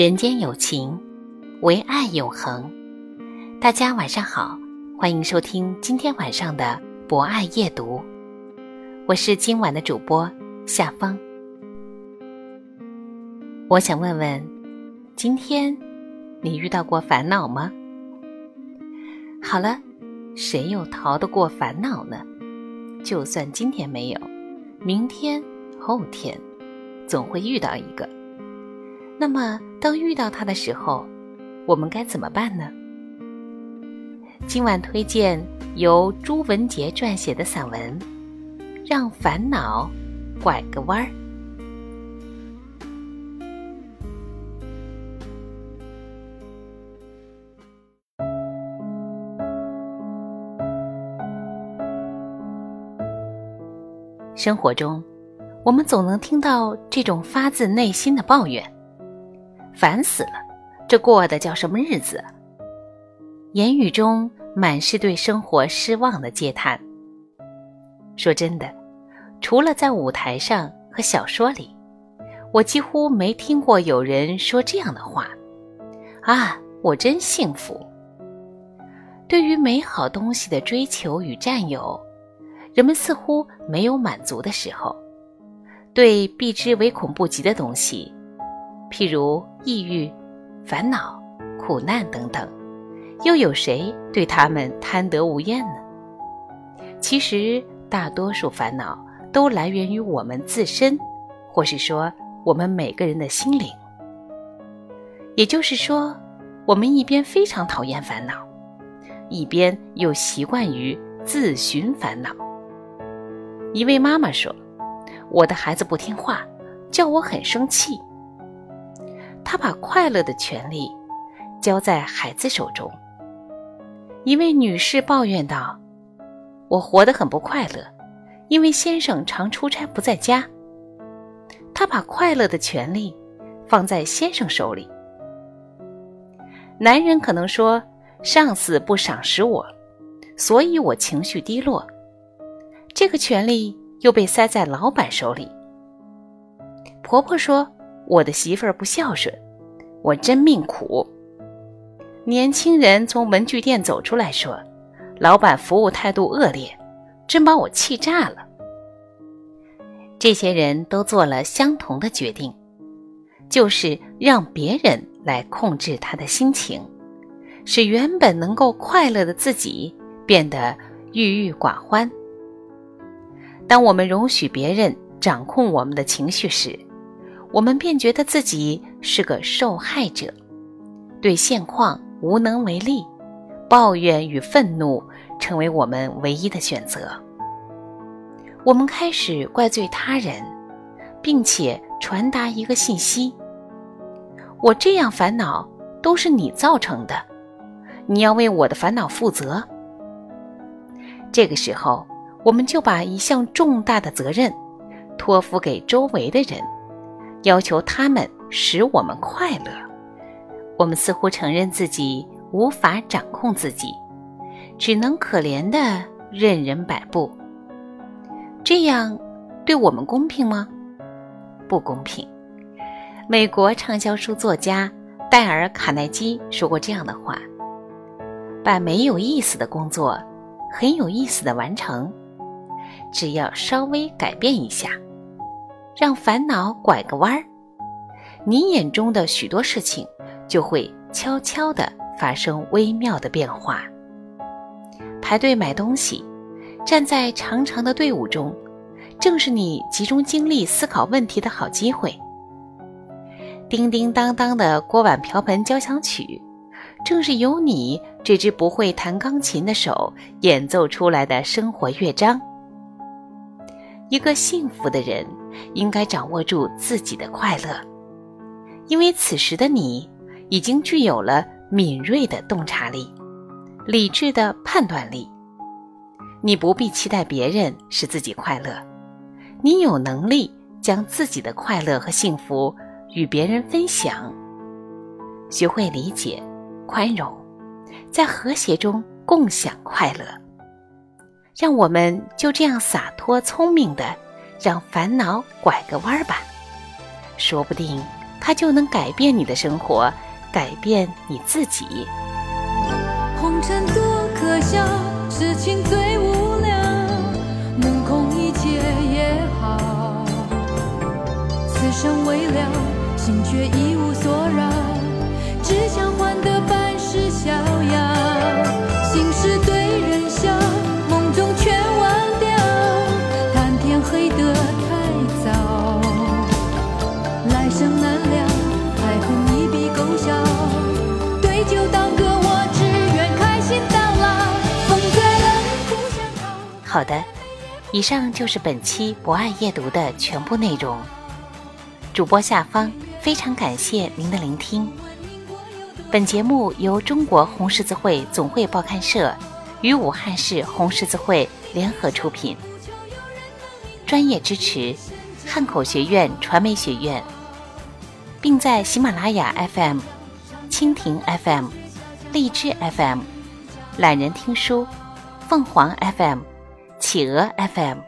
人间有情，唯爱永恒。大家晚上好，欢迎收听今天晚上的博爱夜读，我是今晚的主播夏芳。我想问问，今天你遇到过烦恼吗？好了，谁又逃得过烦恼呢？就算今天没有，明天、后天，总会遇到一个。那么，当遇到它的时候，我们该怎么办呢？今晚推荐由朱文杰撰写的散文《让烦恼拐个弯儿》。生活中，我们总能听到这种发自内心的抱怨：“烦死了，这过的叫什么日子？”言语中满是对生活失望的嗟叹。说真的，除了在舞台上和小说里，我几乎没听过有人说这样的话：“啊，我真幸福。”对于美好东西的追求与占有。人们似乎没有满足的时候，对避之唯恐不及的东西，譬如抑郁、烦恼、苦难等等，又有谁对他们贪得无厌呢？其实，大多数烦恼都来源于我们自身，或是说我们每个人的心灵。也就是说，我们一边非常讨厌烦恼，一边又习惯于自寻烦恼。一位妈妈说：“我的孩子不听话，叫我很生气。他把快乐的权利交在孩子手中。”一位女士抱怨道：“我活得很不快乐，因为先生常出差不在家。她把快乐的权利放在先生手里。”男人可能说：“上司不赏识我，所以我情绪低落。”这个权利又被塞在老板手里。婆婆说：“我的媳妇儿不孝顺，我真命苦。”年轻人从文具店走出来说：“老板服务态度恶劣，真把我气炸了。”这些人都做了相同的决定，就是让别人来控制他的心情，使原本能够快乐的自己变得郁郁寡欢。当我们容许别人掌控我们的情绪时，我们便觉得自己是个受害者，对现况无能为力，抱怨与愤怒成为我们唯一的选择。我们开始怪罪他人，并且传达一个信息：我这样烦恼都是你造成的，你要为我的烦恼负责。这个时候。我们就把一项重大的责任托付给周围的人，要求他们使我们快乐。我们似乎承认自己无法掌控自己，只能可怜的任人摆布。这样对我们公平吗？不公平。美国畅销书作家戴尔·卡耐基说过这样的话：“把没有意思的工作很有意思的完成。”只要稍微改变一下，让烦恼拐个弯儿，你眼中的许多事情就会悄悄地发生微妙的变化。排队买东西，站在长长的队伍中，正是你集中精力思考问题的好机会。叮叮当当的锅碗瓢盆交响曲，正是由你这只不会弹钢琴的手演奏出来的生活乐章。一个幸福的人应该掌握住自己的快乐，因为此时的你已经具有了敏锐的洞察力、理智的判断力。你不必期待别人使自己快乐，你有能力将自己的快乐和幸福与别人分享。学会理解。宽容，在和谐中共享快乐。让我们就这样洒脱聪明的，让烦恼拐个弯儿吧。说不定它就能改变你的生活，改变你自己。红尘多可笑，痴情最无聊，目空一切也好。此生未了，心却一无所扰，只想换得以上就是本期博爱夜读的全部内容。主播下方非常感谢您的聆听。本节目由中国红十字会总会报刊社与武汉市红十字会联合出品，专业支持汉口学院传媒学院，并在喜马拉雅 FM、蜻蜓 FM、荔枝 FM、懒人听书、凤凰 FM、企鹅 FM、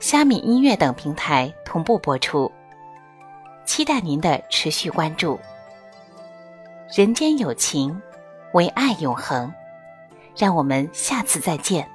虾米音乐等平台同步播出，期待您的持续关注。人间有情，唯爱永恒。让我们下次再见。